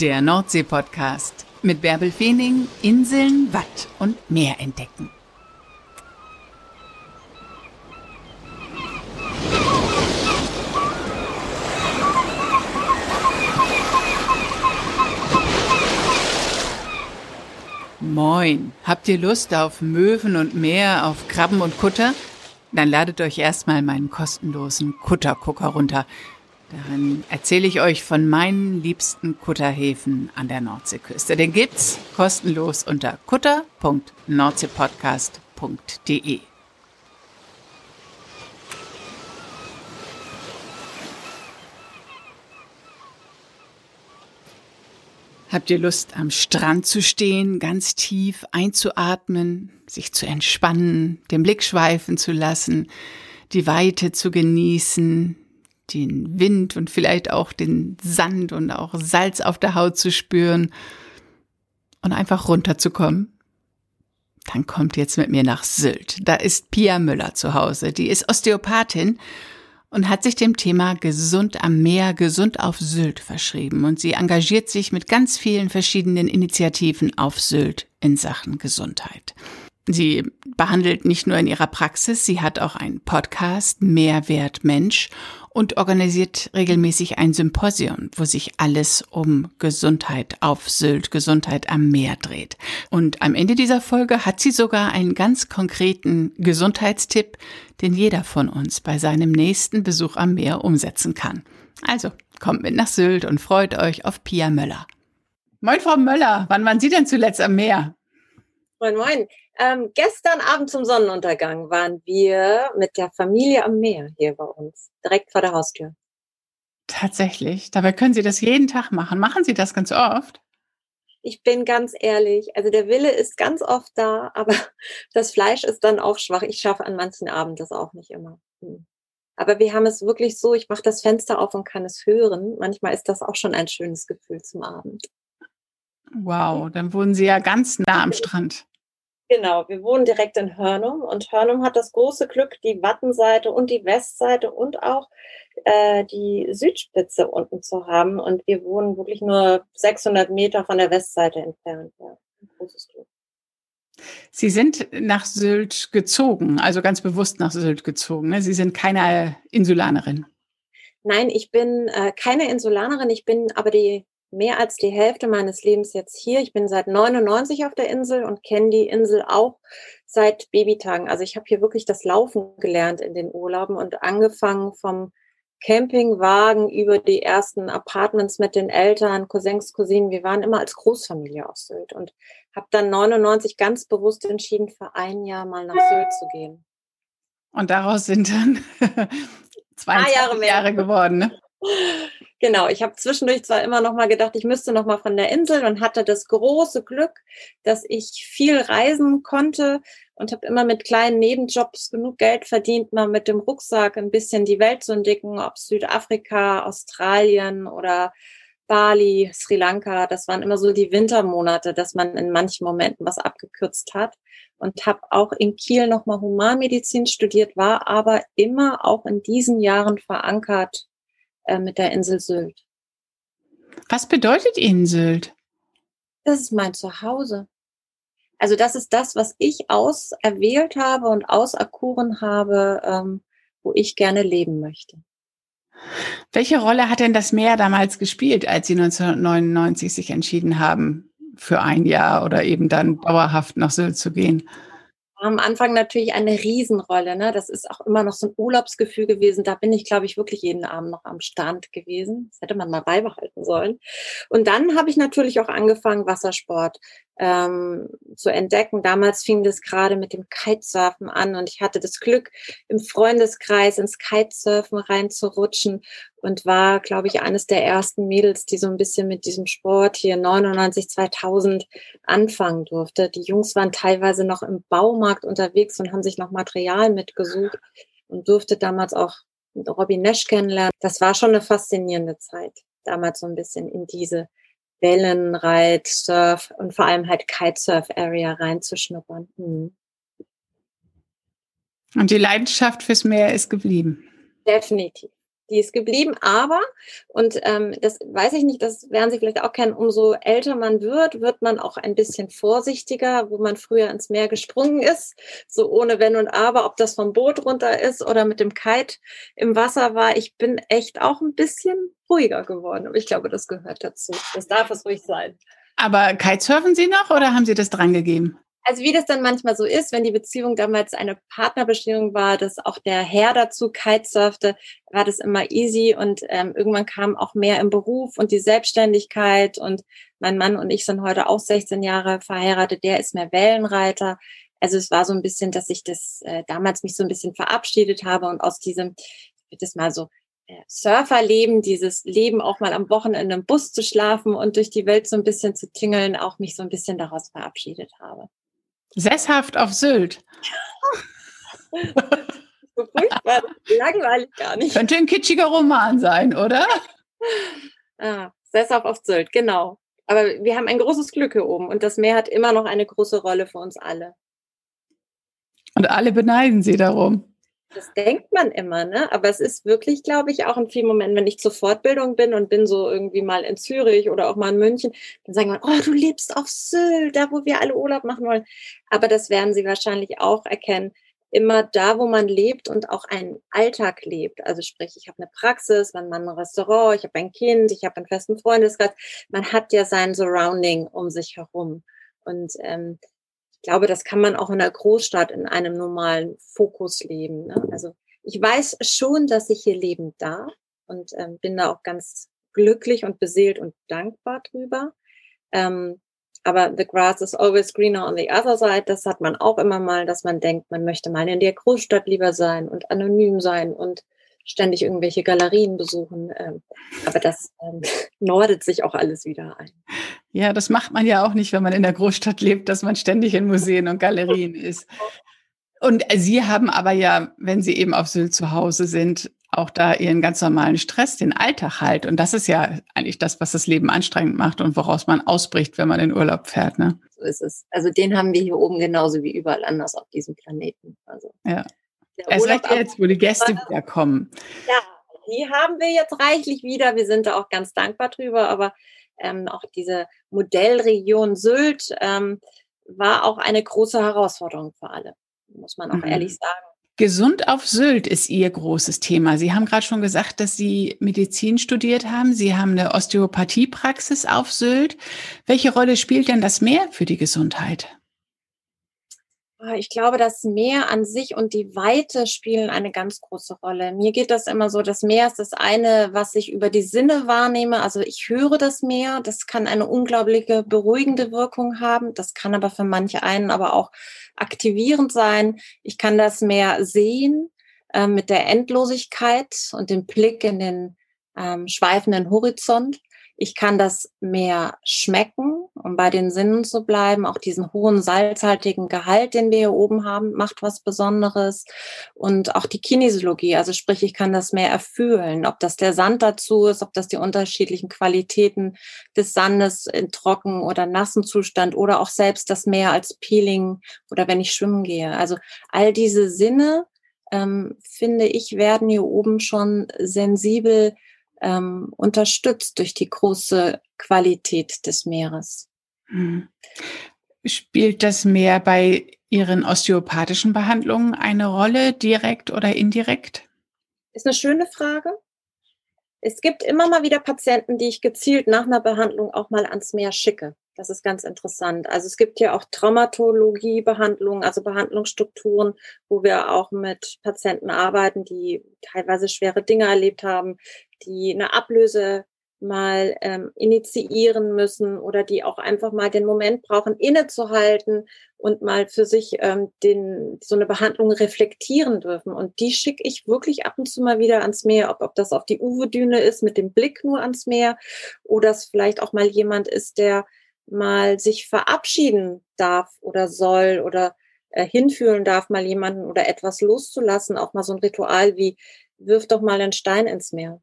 Der Nordsee-Podcast mit Bärbel Feening, Inseln, Watt und Meer entdecken. Moin, habt ihr Lust auf Möwen und Meer, auf Krabben und Kutter? Dann ladet euch erstmal meinen kostenlosen Kuttergucker runter. Darin erzähle ich euch von meinen liebsten Kutterhäfen an der Nordseeküste. Den gibt's kostenlos unter kutter.nordseepodcast.de. Habt ihr Lust, am Strand zu stehen, ganz tief einzuatmen, sich zu entspannen, den Blick schweifen zu lassen, die Weite zu genießen, den Wind und vielleicht auch den Sand und auch Salz auf der Haut zu spüren und einfach runterzukommen, dann kommt jetzt mit mir nach Sylt. Da ist Pia Müller zu Hause. Die ist Osteopathin und hat sich dem Thema gesund am Meer, gesund auf Sylt verschrieben. Und sie engagiert sich mit ganz vielen verschiedenen Initiativen auf Sylt in Sachen Gesundheit. Sie behandelt nicht nur in ihrer Praxis, sie hat auch einen Podcast, Mehrwert Mensch, und organisiert regelmäßig ein Symposium, wo sich alles um Gesundheit auf Sylt, Gesundheit am Meer dreht. Und am Ende dieser Folge hat sie sogar einen ganz konkreten Gesundheitstipp, den jeder von uns bei seinem nächsten Besuch am Meer umsetzen kann. Also, kommt mit nach Sylt und freut euch auf Pia Möller. Moin, Frau Möller, wann waren Sie denn zuletzt am Meer? Moin, moin. Ähm, gestern Abend zum Sonnenuntergang waren wir mit der Familie am Meer hier bei uns, direkt vor der Haustür. Tatsächlich. Dabei können Sie das jeden Tag machen. Machen Sie das ganz oft? Ich bin ganz ehrlich, also der Wille ist ganz oft da, aber das Fleisch ist dann auch schwach. Ich schaffe an manchen Abend das auch nicht immer. Hm. Aber wir haben es wirklich so, ich mache das Fenster auf und kann es hören. Manchmal ist das auch schon ein schönes Gefühl zum Abend. Wow, dann wohnen Sie ja ganz nah am Strand. Genau, wir wohnen direkt in Hörnum und Hörnum hat das große Glück, die Wattenseite und die Westseite und auch äh, die Südspitze unten zu haben. Und wir wohnen wirklich nur 600 Meter von der Westseite entfernt. Ja, ein großes Glück. Sie sind nach Sylt gezogen, also ganz bewusst nach Sylt gezogen. Ne? Sie sind keine Insulanerin. Nein, ich bin äh, keine Insulanerin, ich bin aber die mehr als die Hälfte meines Lebens jetzt hier. Ich bin seit 99 auf der Insel und kenne die Insel auch seit Babytagen. Also ich habe hier wirklich das Laufen gelernt in den Urlauben und angefangen vom Campingwagen über die ersten Apartments mit den Eltern, Cousins, Cousinen. Wir waren immer als Großfamilie aus Sylt und habe dann 99 ganz bewusst entschieden, für ein Jahr mal nach Sylt zu gehen. Und daraus sind dann 22 Jahre, Jahre geworden. Ne? Genau, ich habe zwischendurch zwar immer noch mal gedacht, ich müsste noch mal von der Insel und hatte das große Glück, dass ich viel reisen konnte und habe immer mit kleinen Nebenjobs genug Geld verdient, mal mit dem Rucksack ein bisschen die Welt zu entdecken, ob Südafrika, Australien oder Bali, Sri Lanka, das waren immer so die Wintermonate, dass man in manchen Momenten was abgekürzt hat und habe auch in Kiel nochmal Humanmedizin studiert, war aber immer auch in diesen Jahren verankert äh, mit der Insel Sylt. Was bedeutet Ihnen Sylt? Das ist mein Zuhause. Also das ist das, was ich auserwählt habe und auserkoren habe, ähm, wo ich gerne leben möchte. Welche Rolle hat denn das Meer damals gespielt, als Sie 1999 sich entschieden haben, für ein Jahr oder eben dann dauerhaft nach Sylt zu gehen? Am Anfang natürlich eine Riesenrolle. Ne? Das ist auch immer noch so ein Urlaubsgefühl gewesen. Da bin ich, glaube ich, wirklich jeden Abend noch am Stand gewesen. Das hätte man mal beibehalten sollen. Und dann habe ich natürlich auch angefangen, Wassersport ähm, zu entdecken. Damals fing das gerade mit dem Kitesurfen an und ich hatte das Glück, im Freundeskreis ins Kitesurfen reinzurutschen und war, glaube ich, eines der ersten Mädels, die so ein bisschen mit diesem Sport hier 99, 2000 anfangen durfte. Die Jungs waren teilweise noch im Baumarkt unterwegs und haben sich noch Material mitgesucht und durfte damals auch Robin Nash kennenlernen. Das war schon eine faszinierende Zeit, damals so ein bisschen in diese Wellenreit, Surf und vor allem halt Kitesurf-Area reinzuschnuppern. Mhm. Und die Leidenschaft fürs Meer ist geblieben. Definitiv, die ist geblieben, aber, und ähm, das weiß ich nicht, das werden Sie vielleicht auch kennen, umso älter man wird, wird man auch ein bisschen vorsichtiger, wo man früher ins Meer gesprungen ist, so ohne Wenn und Aber, ob das vom Boot runter ist oder mit dem Kite im Wasser war. Ich bin echt auch ein bisschen ruhiger geworden. Aber ich glaube, das gehört dazu. Das darf es ruhig sein. Aber Kitesurfen Sie noch oder haben Sie das drangegeben? Also wie das dann manchmal so ist, wenn die Beziehung damals eine Partnerbeziehung war, dass auch der Herr dazu kitesurfte, war das immer easy und ähm, irgendwann kam auch mehr im Beruf und die Selbstständigkeit und mein Mann und ich sind heute auch 16 Jahre verheiratet, der ist mehr Wellenreiter. Also es war so ein bisschen, dass ich das äh, damals mich so ein bisschen verabschiedet habe und aus diesem, ich würde das mal so äh, Surferleben, dieses Leben auch mal am Wochenende im Bus zu schlafen und durch die Welt so ein bisschen zu tingeln, auch mich so ein bisschen daraus verabschiedet habe. Sesshaft auf Sylt. so furchtbar, langweilig gar nicht. Könnte ein kitschiger Roman sein, oder? ah, Sesshaft auf Sylt, genau. Aber wir haben ein großes Glück hier oben und das Meer hat immer noch eine große Rolle für uns alle. Und alle beneiden sie darum. Das denkt man immer, ne? Aber es ist wirklich, glaube ich, auch in vielen Momenten, wenn ich zur Fortbildung bin und bin so irgendwie mal in Zürich oder auch mal in München, dann sagen wir, oh, du lebst auf Sylt, da wo wir alle Urlaub machen wollen. Aber das werden sie wahrscheinlich auch erkennen. Immer da, wo man lebt und auch einen Alltag lebt. Also sprich, ich habe eine Praxis, mein Mann ein Restaurant, ich habe ein Kind, ich habe einen festen Freundeskreis. Man hat ja sein Surrounding um sich herum. Und ähm, glaube, das kann man auch in der Großstadt in einem normalen Fokus leben. Ne? Also ich weiß schon, dass ich hier leben darf und ähm, bin da auch ganz glücklich und beseelt und dankbar drüber. Ähm, aber the grass is always greener on the other side. Das hat man auch immer mal, dass man denkt, man möchte mal in der Großstadt lieber sein und anonym sein und ständig irgendwelche Galerien besuchen. Ähm, aber das ähm, nordet sich auch alles wieder ein. Ja, das macht man ja auch nicht, wenn man in der Großstadt lebt, dass man ständig in Museen und Galerien ist. Und Sie haben aber ja, wenn Sie eben auf Sylt zu Hause sind, auch da Ihren ganz normalen Stress, den Alltag halt. Und das ist ja eigentlich das, was das Leben anstrengend macht und woraus man ausbricht, wenn man in Urlaub fährt. Ne? So ist es. Also den haben wir hier oben genauso wie überall anders auf diesem Planeten. Also ja. Erst recht jetzt, wo die Gäste wieder kommen. Ja, die haben wir jetzt reichlich wieder. Wir sind da auch ganz dankbar drüber. Aber ähm, auch diese Modellregion Sylt ähm, war auch eine große Herausforderung für alle, muss man auch mhm. ehrlich sagen. Gesund auf Sylt ist Ihr großes Thema. Sie haben gerade schon gesagt, dass Sie Medizin studiert haben. Sie haben eine Osteopathiepraxis auf Sylt. Welche Rolle spielt denn das Meer für die Gesundheit? Ah, ich glaube, das Meer an sich und die Weite spielen eine ganz große Rolle. Mir geht das immer so, das Meer ist das eine, was ich über die Sinne wahrnehme. Also ich höre das Meer, das kann eine unglaubliche beruhigende Wirkung haben. Das kann aber für manche einen aber auch aktivierend sein. Ich kann das Meer sehen äh, mit der Endlosigkeit und dem Blick in den ähm, schweifenden Horizont. Ich kann das mehr schmecken, um bei den Sinnen zu bleiben. Auch diesen hohen salzhaltigen Gehalt, den wir hier oben haben, macht was Besonderes. Und auch die Kinesiologie, also sprich, ich kann das mehr erfühlen. Ob das der Sand dazu ist, ob das die unterschiedlichen Qualitäten des Sandes in trocken oder nassen Zustand oder auch selbst das Meer als Peeling oder wenn ich schwimmen gehe. Also all diese Sinne, ähm, finde ich, werden hier oben schon sensibel ähm, unterstützt durch die große Qualität des Meeres. Hm. Spielt das Meer bei Ihren osteopathischen Behandlungen eine Rolle, direkt oder indirekt? Ist eine schöne Frage. Es gibt immer mal wieder Patienten, die ich gezielt nach einer Behandlung auch mal ans Meer schicke. Das ist ganz interessant. Also es gibt ja auch Traumatologie-Behandlungen, also Behandlungsstrukturen, wo wir auch mit Patienten arbeiten, die teilweise schwere Dinge erlebt haben, die eine Ablöse mal ähm, initiieren müssen oder die auch einfach mal den Moment brauchen, innezuhalten und mal für sich ähm, den, so eine Behandlung reflektieren dürfen. Und die schicke ich wirklich ab und zu mal wieder ans Meer, ob, ob das auf die Uwe-Düne ist mit dem Blick nur ans Meer oder es vielleicht auch mal jemand ist, der mal sich verabschieden darf oder soll oder äh, hinfühlen darf, mal jemanden oder etwas loszulassen, auch mal so ein Ritual wie wirf doch mal einen Stein ins Meer.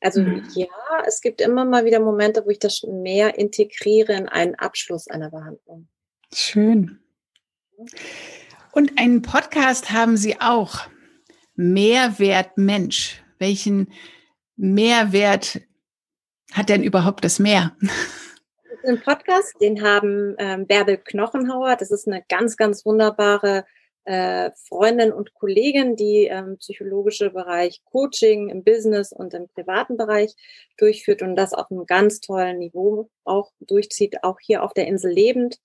Also mhm. ja, es gibt immer mal wieder Momente, wo ich das mehr integriere in einen Abschluss einer Behandlung. Schön. Und einen Podcast haben Sie auch. Mehrwert Mensch. Welchen Mehrwert hat denn überhaupt das Meer? Den Podcast, den haben ähm, Bärbel Knochenhauer. Das ist eine ganz, ganz wunderbare äh, Freundin und Kollegin, die ähm, psychologische Bereich Coaching im Business und im privaten Bereich durchführt und das auf einem ganz tollen Niveau auch durchzieht, auch hier auf der Insel lebend.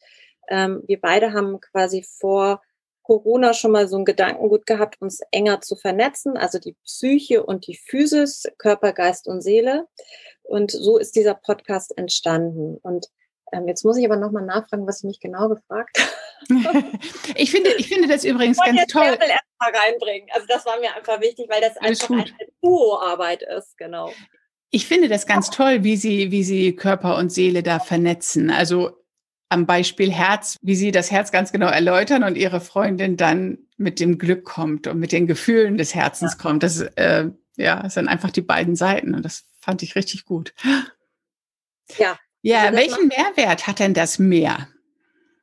Ähm, wir beide haben quasi vor Corona schon mal so einen Gedankengut gehabt, uns enger zu vernetzen, also die Psyche und die Physis, Körper, Geist und Seele. Und so ist dieser Podcast entstanden. Und ähm, jetzt muss ich aber nochmal nachfragen, was ich mich genau gefragt habe. ich, finde, ich finde das übrigens ganz jetzt toll. Ich erst mal reinbringen. Also das war mir einfach wichtig, weil das Alles einfach gut. eine Duo-Arbeit ist, genau. Ich finde das ganz toll, wie Sie, wie Sie Körper und Seele da vernetzen. Also am Beispiel Herz, wie Sie das Herz ganz genau erläutern und Ihre Freundin dann mit dem Glück kommt und mit den Gefühlen des Herzens ja. kommt. Das äh, ja, sind einfach die beiden Seiten und das fand ich richtig gut. Ja. Ja, also welchen Mehrwert hat denn das Meer?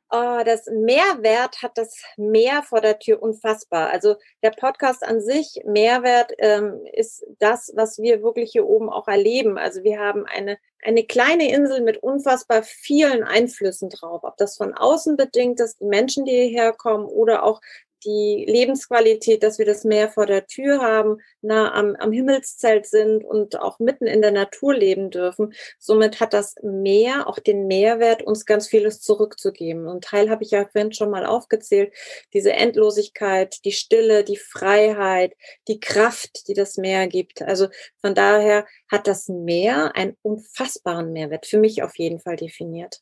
Oh, das Mehrwert hat das Meer vor der Tür unfassbar. Also der Podcast an sich, Mehrwert ähm, ist das, was wir wirklich hier oben auch erleben. Also wir haben eine, eine kleine Insel mit unfassbar vielen Einflüssen drauf. Ob das von außen bedingt ist, die Menschen, die hierher kommen oder auch die Lebensqualität, dass wir das Meer vor der Tür haben, nah am, am Himmelszelt sind und auch mitten in der Natur leben dürfen. Somit hat das Meer auch den Mehrwert, uns ganz vieles zurückzugeben. Und Teil habe ich ja vorhin schon mal aufgezählt, diese Endlosigkeit, die Stille, die Freiheit, die Kraft, die das Meer gibt. Also von daher hat das Meer einen unfassbaren Mehrwert, für mich auf jeden Fall definiert.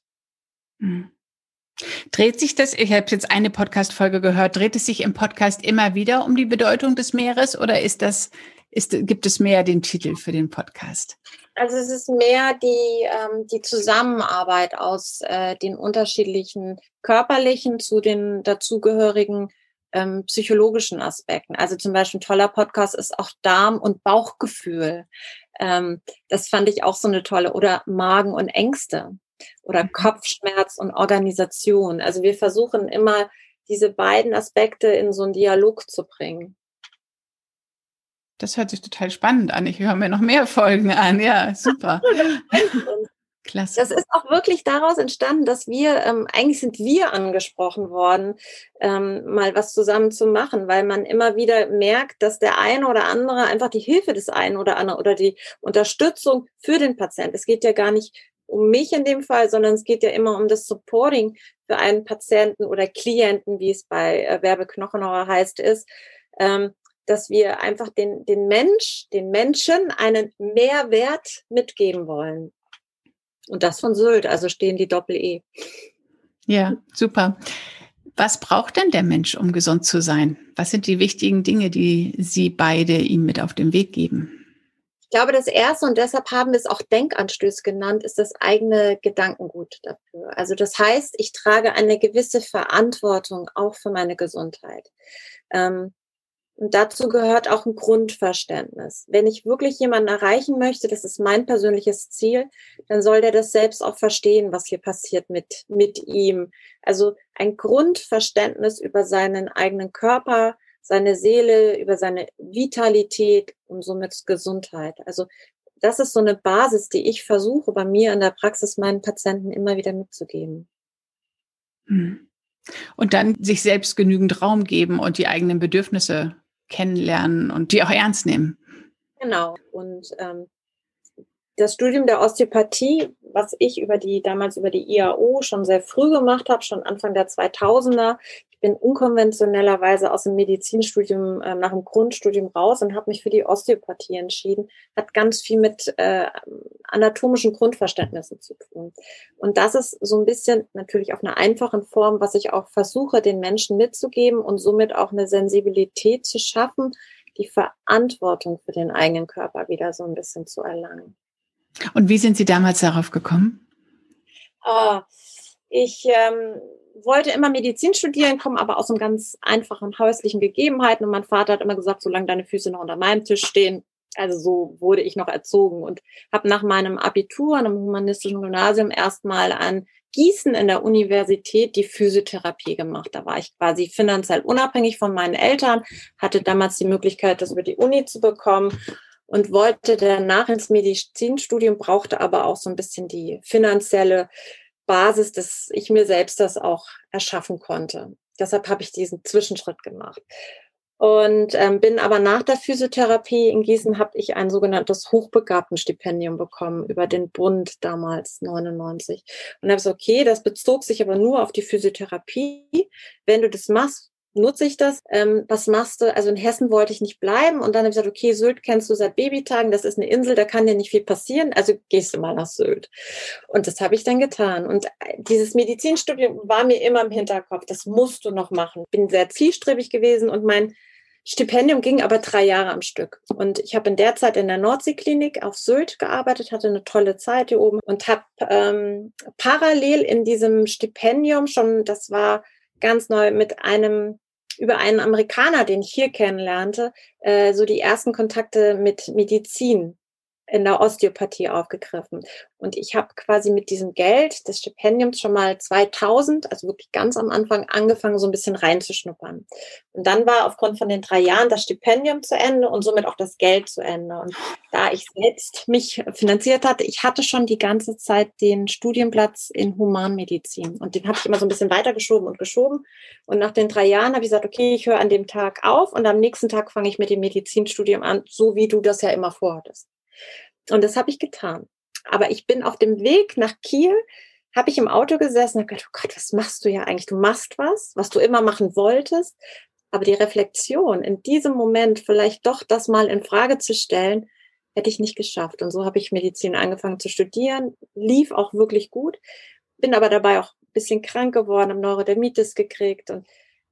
Mhm. Dreht sich das, ich habe jetzt eine Podcast-Folge gehört, dreht es sich im Podcast immer wieder um die Bedeutung des Meeres oder ist das, ist, gibt es mehr den Titel für den Podcast? Also es ist mehr die, ähm, die Zusammenarbeit aus äh, den unterschiedlichen körperlichen zu den dazugehörigen ähm, psychologischen Aspekten. Also zum Beispiel ein toller Podcast ist auch Darm- und Bauchgefühl. Ähm, das fand ich auch so eine tolle. Oder Magen und Ängste oder mhm. Kopfschmerz und Organisation. Also wir versuchen immer, diese beiden Aspekte in so einen Dialog zu bringen. Das hört sich total spannend an. Ich höre mir noch mehr Folgen an. Ja, super. Klasse. Das ist auch wirklich daraus entstanden, dass wir, ähm, eigentlich sind wir angesprochen worden, ähm, mal was zusammen zu machen, weil man immer wieder merkt, dass der eine oder andere einfach die Hilfe des einen oder anderen oder die Unterstützung für den Patienten, es geht ja gar nicht um mich in dem Fall, sondern es geht ja immer um das Supporting für einen Patienten oder Klienten, wie es bei äh, heißt, ist, ähm, dass wir einfach den, den Mensch, den Menschen einen Mehrwert mitgeben wollen. Und das von Sylt, also stehen die Doppel-E. Ja, super. Was braucht denn der Mensch, um gesund zu sein? Was sind die wichtigen Dinge, die Sie beide ihm mit auf den Weg geben? Ich glaube, das erste, und deshalb haben wir es auch Denkanstöß genannt, ist das eigene Gedankengut dafür. Also das heißt, ich trage eine gewisse Verantwortung auch für meine Gesundheit. Ähm, und dazu gehört auch ein Grundverständnis. Wenn ich wirklich jemanden erreichen möchte, das ist mein persönliches Ziel, dann soll der das selbst auch verstehen, was hier passiert mit, mit ihm. Also ein Grundverständnis über seinen eigenen Körper, seine Seele, über seine Vitalität und somit Gesundheit. Also das ist so eine Basis, die ich versuche bei mir in der Praxis meinen Patienten immer wieder mitzugeben. Hm. Und dann sich selbst genügend Raum geben und die eigenen Bedürfnisse kennenlernen und die auch ernst nehmen. Genau. Und ähm, das Studium der Osteopathie, was ich über die damals über die IAO schon sehr früh gemacht habe, schon Anfang der 2000er, bin unkonventionellerweise aus dem Medizinstudium äh, nach dem Grundstudium raus und habe mich für die Osteopathie entschieden. Hat ganz viel mit äh, anatomischen Grundverständnissen zu tun. Und das ist so ein bisschen natürlich auf einer einfachen Form, was ich auch versuche, den Menschen mitzugeben und somit auch eine Sensibilität zu schaffen, die Verantwortung für den eigenen Körper wieder so ein bisschen zu erlangen. Und wie sind Sie damals darauf gekommen? Oh, ich ähm, wollte immer Medizin studieren, komme aber aus einem ganz einfachen häuslichen Gegebenheiten und mein Vater hat immer gesagt, solange deine Füße noch unter meinem Tisch stehen, also so wurde ich noch erzogen und habe nach meinem Abitur an einem humanistischen Gymnasium erstmal an Gießen in der Universität die Physiotherapie gemacht. Da war ich quasi finanziell unabhängig von meinen Eltern, hatte damals die Möglichkeit, das über die Uni zu bekommen und wollte danach ins Medizinstudium, brauchte aber auch so ein bisschen die finanzielle Basis, dass ich mir selbst das auch erschaffen konnte. Deshalb habe ich diesen Zwischenschritt gemacht. Und ähm, bin aber nach der Physiotherapie in Gießen habe ich ein sogenanntes Hochbegabtenstipendium bekommen über den Bund damals 99. Und habe gesagt, okay, das bezog sich aber nur auf die Physiotherapie. Wenn du das machst, nutze ich das. Ähm, was machst du? Also in Hessen wollte ich nicht bleiben und dann habe ich gesagt, okay, Sylt kennst du seit Babytagen, das ist eine Insel, da kann dir nicht viel passieren, also gehst du mal nach Sylt. Und das habe ich dann getan. Und äh, dieses Medizinstudium war mir immer im Hinterkopf, das musst du noch machen. Bin sehr zielstrebig gewesen und mein Stipendium ging aber drei Jahre am Stück. Und ich habe in der Zeit in der Nordseeklinik auf Sylt gearbeitet, hatte eine tolle Zeit hier oben und habe ähm, parallel in diesem Stipendium schon, das war ganz neu, mit einem über einen Amerikaner, den ich hier kennenlernte, äh, so die ersten Kontakte mit Medizin in der Osteopathie aufgegriffen. Und ich habe quasi mit diesem Geld des Stipendiums schon mal 2000, also wirklich ganz am Anfang, angefangen, so ein bisschen reinzuschnuppern. Und dann war aufgrund von den drei Jahren das Stipendium zu Ende und somit auch das Geld zu Ende. Und da ich selbst mich finanziert hatte, ich hatte schon die ganze Zeit den Studienplatz in Humanmedizin. Und den habe ich immer so ein bisschen weitergeschoben und geschoben. Und nach den drei Jahren habe ich gesagt, okay, ich höre an dem Tag auf und am nächsten Tag fange ich mit dem Medizinstudium an, so wie du das ja immer vorhattest. Und das habe ich getan. Aber ich bin auf dem Weg nach Kiel, habe ich im Auto gesessen und gedacht, oh Gott, was machst du ja eigentlich? Du machst was, was du immer machen wolltest. Aber die Reflexion in diesem Moment vielleicht doch das mal in Frage zu stellen, hätte ich nicht geschafft. Und so habe ich Medizin angefangen zu studieren, lief auch wirklich gut, bin aber dabei auch ein bisschen krank geworden, habe Neurodermitis gekriegt und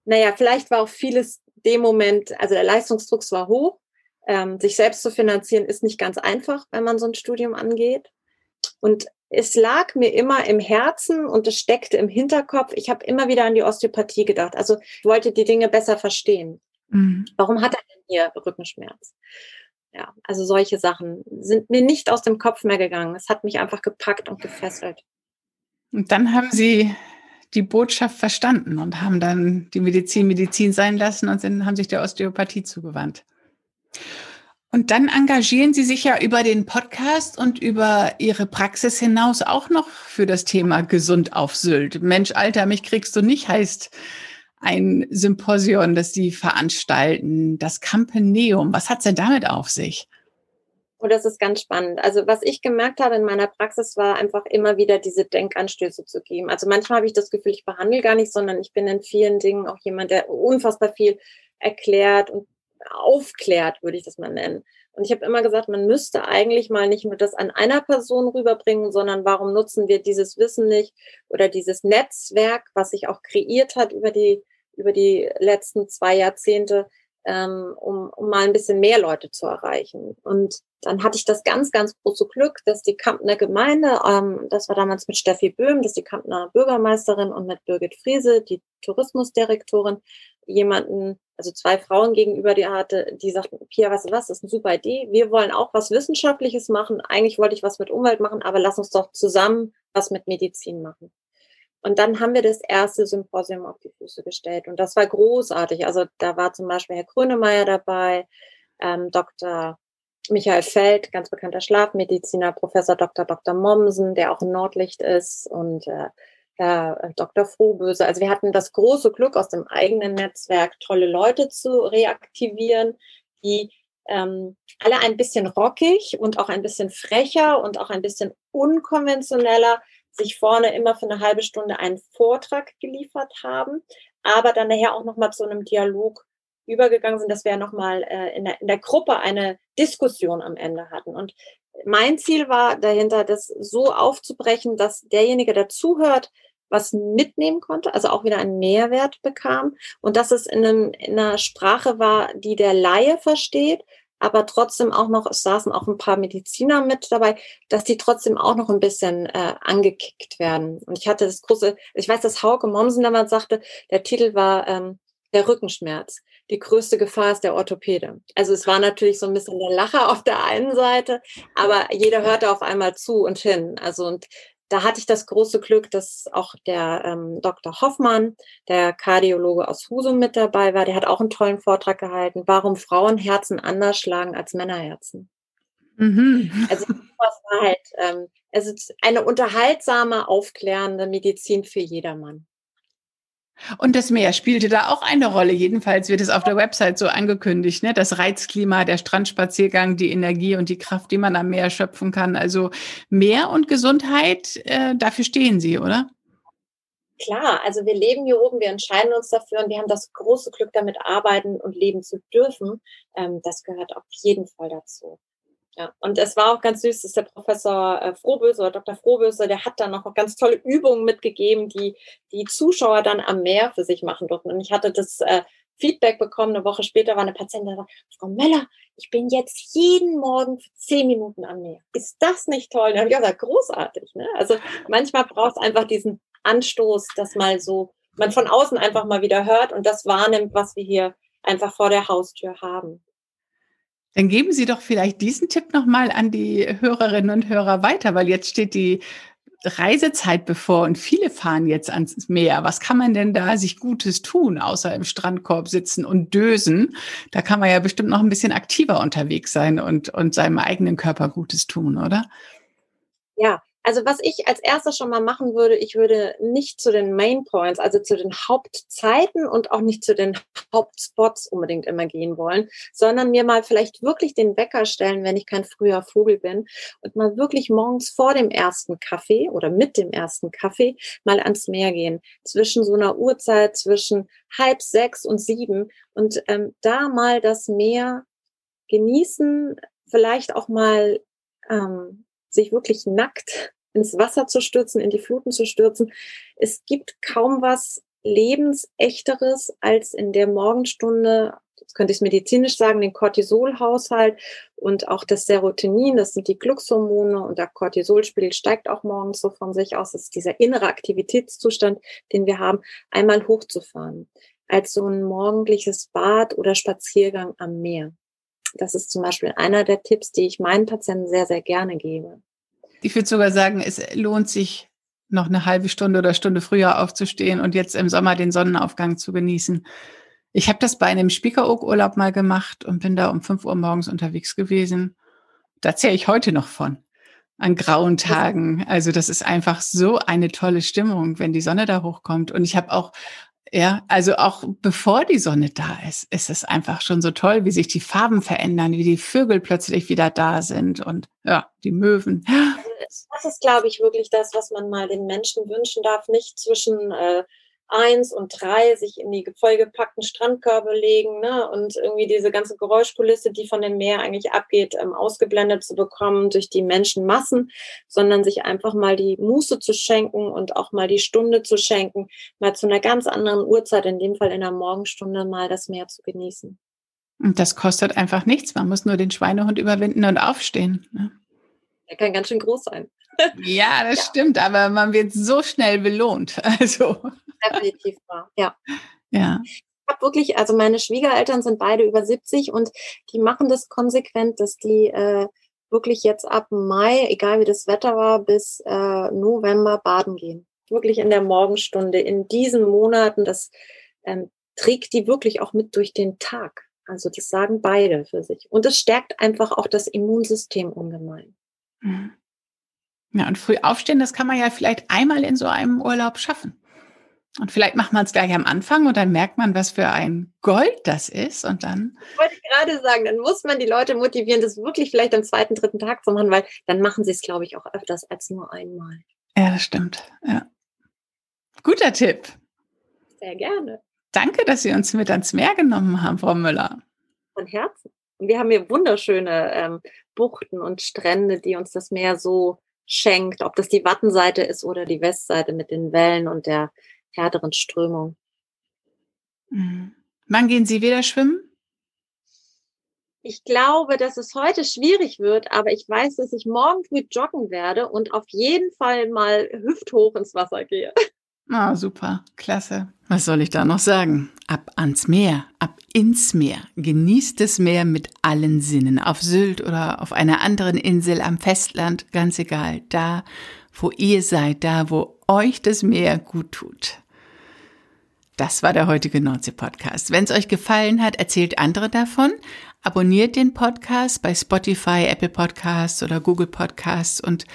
naja, vielleicht war auch vieles dem Moment, also der Leistungsdruck war hoch, ähm, sich selbst zu finanzieren ist nicht ganz einfach, wenn man so ein Studium angeht. Und es lag mir immer im Herzen und es steckte im Hinterkopf. Ich habe immer wieder an die Osteopathie gedacht. Also ich wollte die Dinge besser verstehen. Mhm. Warum hat er denn hier Rückenschmerz? Ja, also solche Sachen sind mir nicht aus dem Kopf mehr gegangen. Es hat mich einfach gepackt und gefesselt. Und dann haben Sie die Botschaft verstanden und haben dann die Medizin Medizin sein lassen und sind, haben sich der Osteopathie zugewandt. Und dann engagieren Sie sich ja über den Podcast und über Ihre Praxis hinaus auch noch für das Thema gesund auf Sylt. Mensch, Alter, mich kriegst du nicht, heißt ein Symposion, das Sie veranstalten, das Campeneum. Was hat's denn damit auf sich? Oh, das ist ganz spannend. Also was ich gemerkt habe in meiner Praxis war einfach immer wieder diese Denkanstöße zu geben. Also manchmal habe ich das Gefühl, ich behandle gar nicht, sondern ich bin in vielen Dingen auch jemand, der unfassbar viel erklärt und aufklärt, würde ich das mal nennen. Und ich habe immer gesagt, man müsste eigentlich mal nicht nur das an einer Person rüberbringen, sondern warum nutzen wir dieses Wissen nicht oder dieses Netzwerk, was sich auch kreiert hat über die, über die letzten zwei Jahrzehnte, ähm, um, um mal ein bisschen mehr Leute zu erreichen. Und dann hatte ich das ganz, ganz große Glück, dass die Kampner Gemeinde, ähm, das war damals mit Steffi Böhm, dass die Kampner Bürgermeisterin und mit Birgit Friese, die Tourismusdirektorin, jemanden also zwei Frauen gegenüber die hatte, die sagten, Pia, weißt du was, das ist eine super Idee. Wir wollen auch was Wissenschaftliches machen. Eigentlich wollte ich was mit Umwelt machen, aber lass uns doch zusammen was mit Medizin machen. Und dann haben wir das erste Symposium auf die Füße gestellt. Und das war großartig. Also da war zum Beispiel Herr Grönemeyer dabei, ähm, Dr. Michael Feld, ganz bekannter Schlafmediziner, Professor Dr. Dr. Mommsen, der auch in Nordlicht ist und äh, Herr äh, Dr. Frohböse. Also wir hatten das große Glück, aus dem eigenen Netzwerk tolle Leute zu reaktivieren, die ähm, alle ein bisschen rockig und auch ein bisschen frecher und auch ein bisschen unkonventioneller sich vorne immer für eine halbe Stunde einen Vortrag geliefert haben, aber dann nachher auch nochmal zu einem Dialog übergegangen sind, dass wir nochmal äh, in, der, in der Gruppe eine Diskussion am Ende hatten. Und mein Ziel war dahinter, das so aufzubrechen, dass derjenige, der zuhört, was mitnehmen konnte, also auch wieder einen Mehrwert bekam und dass es in, einem, in einer Sprache war, die der Laie versteht, aber trotzdem auch noch, es saßen auch ein paar Mediziner mit dabei, dass die trotzdem auch noch ein bisschen äh, angekickt werden. Und ich hatte das große, ich weiß, dass Hauke Mommsen damals sagte, der Titel war ähm, der Rückenschmerz. Die größte Gefahr ist der Orthopäde. Also es war natürlich so ein bisschen der Lacher auf der einen Seite, aber jeder hörte auf einmal zu und hin. Also und da hatte ich das große Glück, dass auch der ähm, Dr. Hoffmann, der Kardiologe aus Husum mit dabei war. Der hat auch einen tollen Vortrag gehalten, warum Frauenherzen anders schlagen als Männerherzen. Mhm. Also was war halt, ähm, es ist eine unterhaltsame, aufklärende Medizin für jedermann. Und das Meer spielte da auch eine Rolle. Jedenfalls wird es auf der Website so angekündigt. Ne? Das Reizklima, der Strandspaziergang, die Energie und die Kraft, die man am Meer schöpfen kann. Also Meer und Gesundheit, äh, dafür stehen Sie, oder? Klar, also wir leben hier oben, wir entscheiden uns dafür und wir haben das große Glück, damit arbeiten und leben zu dürfen. Ähm, das gehört auf jeden Fall dazu. Ja, und es war auch ganz süß, dass der Professor äh, Frohböse oder Dr. Frohböse, der hat dann noch ganz tolle Übungen mitgegeben, die die Zuschauer dann am Meer für sich machen durften. Und ich hatte das äh, Feedback bekommen, eine Woche später war eine Patientin, sagte, Frau Möller, ich bin jetzt jeden Morgen für zehn Minuten am Meer. Ist das nicht toll? Da habe ich gesagt, großartig. Ne? Also manchmal braucht es einfach diesen Anstoß, dass mal so man von außen einfach mal wieder hört und das wahrnimmt, was wir hier einfach vor der Haustür haben. Dann geben Sie doch vielleicht diesen Tipp nochmal an die Hörerinnen und Hörer weiter, weil jetzt steht die Reisezeit bevor und viele fahren jetzt ans Meer. Was kann man denn da sich Gutes tun, außer im Strandkorb sitzen und dösen? Da kann man ja bestimmt noch ein bisschen aktiver unterwegs sein und, und seinem eigenen Körper Gutes tun, oder? Ja, also was ich als erstes schon mal machen würde, ich würde nicht zu den Main Points, also zu den Hauptzeiten und auch nicht zu den Hauptspots unbedingt immer gehen wollen, sondern mir mal vielleicht wirklich den Wecker stellen, wenn ich kein früher Vogel bin und mal wirklich morgens vor dem ersten Kaffee oder mit dem ersten Kaffee mal ans Meer gehen. Zwischen so einer Uhrzeit, zwischen halb sechs und sieben und ähm, da mal das Meer genießen, vielleicht auch mal ähm, sich wirklich nackt ins Wasser zu stürzen, in die Fluten zu stürzen. Es gibt kaum was lebensechteres als in der Morgenstunde, jetzt könnte ich es medizinisch sagen, den Cortisolhaushalt und auch das Serotonin, das sind die Glückshormone und der Cortisolspiegel steigt auch morgens so von sich aus. Das ist dieser innere Aktivitätszustand, den wir haben, einmal hochzufahren. Als so ein morgendliches Bad oder Spaziergang am Meer. Das ist zum Beispiel einer der Tipps, die ich meinen Patienten sehr, sehr gerne gebe. Ich würde sogar sagen, es lohnt sich, noch eine halbe Stunde oder Stunde früher aufzustehen und jetzt im Sommer den Sonnenaufgang zu genießen. Ich habe das bei einem Spiekeroog-Urlaub mal gemacht und bin da um 5 Uhr morgens unterwegs gewesen. Da zähle ich heute noch von. An grauen Tagen. Also das ist einfach so eine tolle Stimmung, wenn die Sonne da hochkommt. Und ich habe auch ja, also auch bevor die Sonne da ist, ist es einfach schon so toll, wie sich die Farben verändern, wie die Vögel plötzlich wieder da sind und ja, die Möwen. Das ist, glaube ich, wirklich das, was man mal den Menschen wünschen darf, nicht zwischen äh, eins und drei sich in die vollgepackten Strandkörbe legen ne, und irgendwie diese ganze Geräuschkulisse, die von dem Meer eigentlich abgeht, ähm, ausgeblendet zu bekommen durch die Menschenmassen, sondern sich einfach mal die Muße zu schenken und auch mal die Stunde zu schenken, mal zu einer ganz anderen Uhrzeit, in dem Fall in der Morgenstunde, mal das Meer zu genießen. Und das kostet einfach nichts. Man muss nur den Schweinehund überwinden und aufstehen. Ne? Der kann ganz schön groß sein. Ja, das ja. stimmt, aber man wird so schnell belohnt. Also. Definitiv wahr, ja. Ja. Ich habe wirklich, also meine Schwiegereltern sind beide über 70 und die machen das konsequent, dass die äh, wirklich jetzt ab Mai, egal wie das Wetter war, bis äh, November baden gehen. Wirklich in der Morgenstunde, in diesen Monaten, das ähm, trägt die wirklich auch mit durch den Tag. Also das sagen beide für sich. Und es stärkt einfach auch das Immunsystem ungemein. Mhm. Ja, und früh aufstehen, das kann man ja vielleicht einmal in so einem Urlaub schaffen. Und vielleicht macht man es gleich am Anfang und dann merkt man, was für ein Gold das ist. Und dann. Ich wollte gerade sagen, dann muss man die Leute motivieren, das wirklich vielleicht am zweiten, dritten Tag zu machen, weil dann machen sie es, glaube ich, auch öfters als nur einmal. Ja, das stimmt. Ja. Guter Tipp. Sehr gerne. Danke, dass Sie uns mit ans Meer genommen haben, Frau Müller. Von Herzen. Und wir haben hier wunderschöne ähm, Buchten und Strände, die uns das Meer so schenkt, ob das die Wattenseite ist oder die Westseite mit den Wellen und der härteren Strömung. Mhm. Wann gehen Sie wieder schwimmen? Ich glaube, dass es heute schwierig wird, aber ich weiß, dass ich morgen früh joggen werde und auf jeden Fall mal hüfthoch ins Wasser gehe. Ah, super, klasse. Was soll ich da noch sagen? Ab ans Meer, ab ins Meer. Genießt das Meer mit allen Sinnen. Auf Sylt oder auf einer anderen Insel am Festland, ganz egal. Da, wo ihr seid, da, wo euch das Meer gut tut. Das war der heutige Nordsee-Podcast. Wenn es euch gefallen hat, erzählt andere davon. Abonniert den Podcast bei Spotify, Apple Podcasts oder Google Podcasts und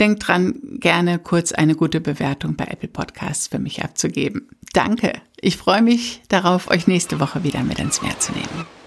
denkt dran, gerne kurz eine gute Bewertung bei Apple Podcasts für mich abzugeben. Danke. Ich freue mich darauf, euch nächste Woche wieder mit ins Meer zu nehmen.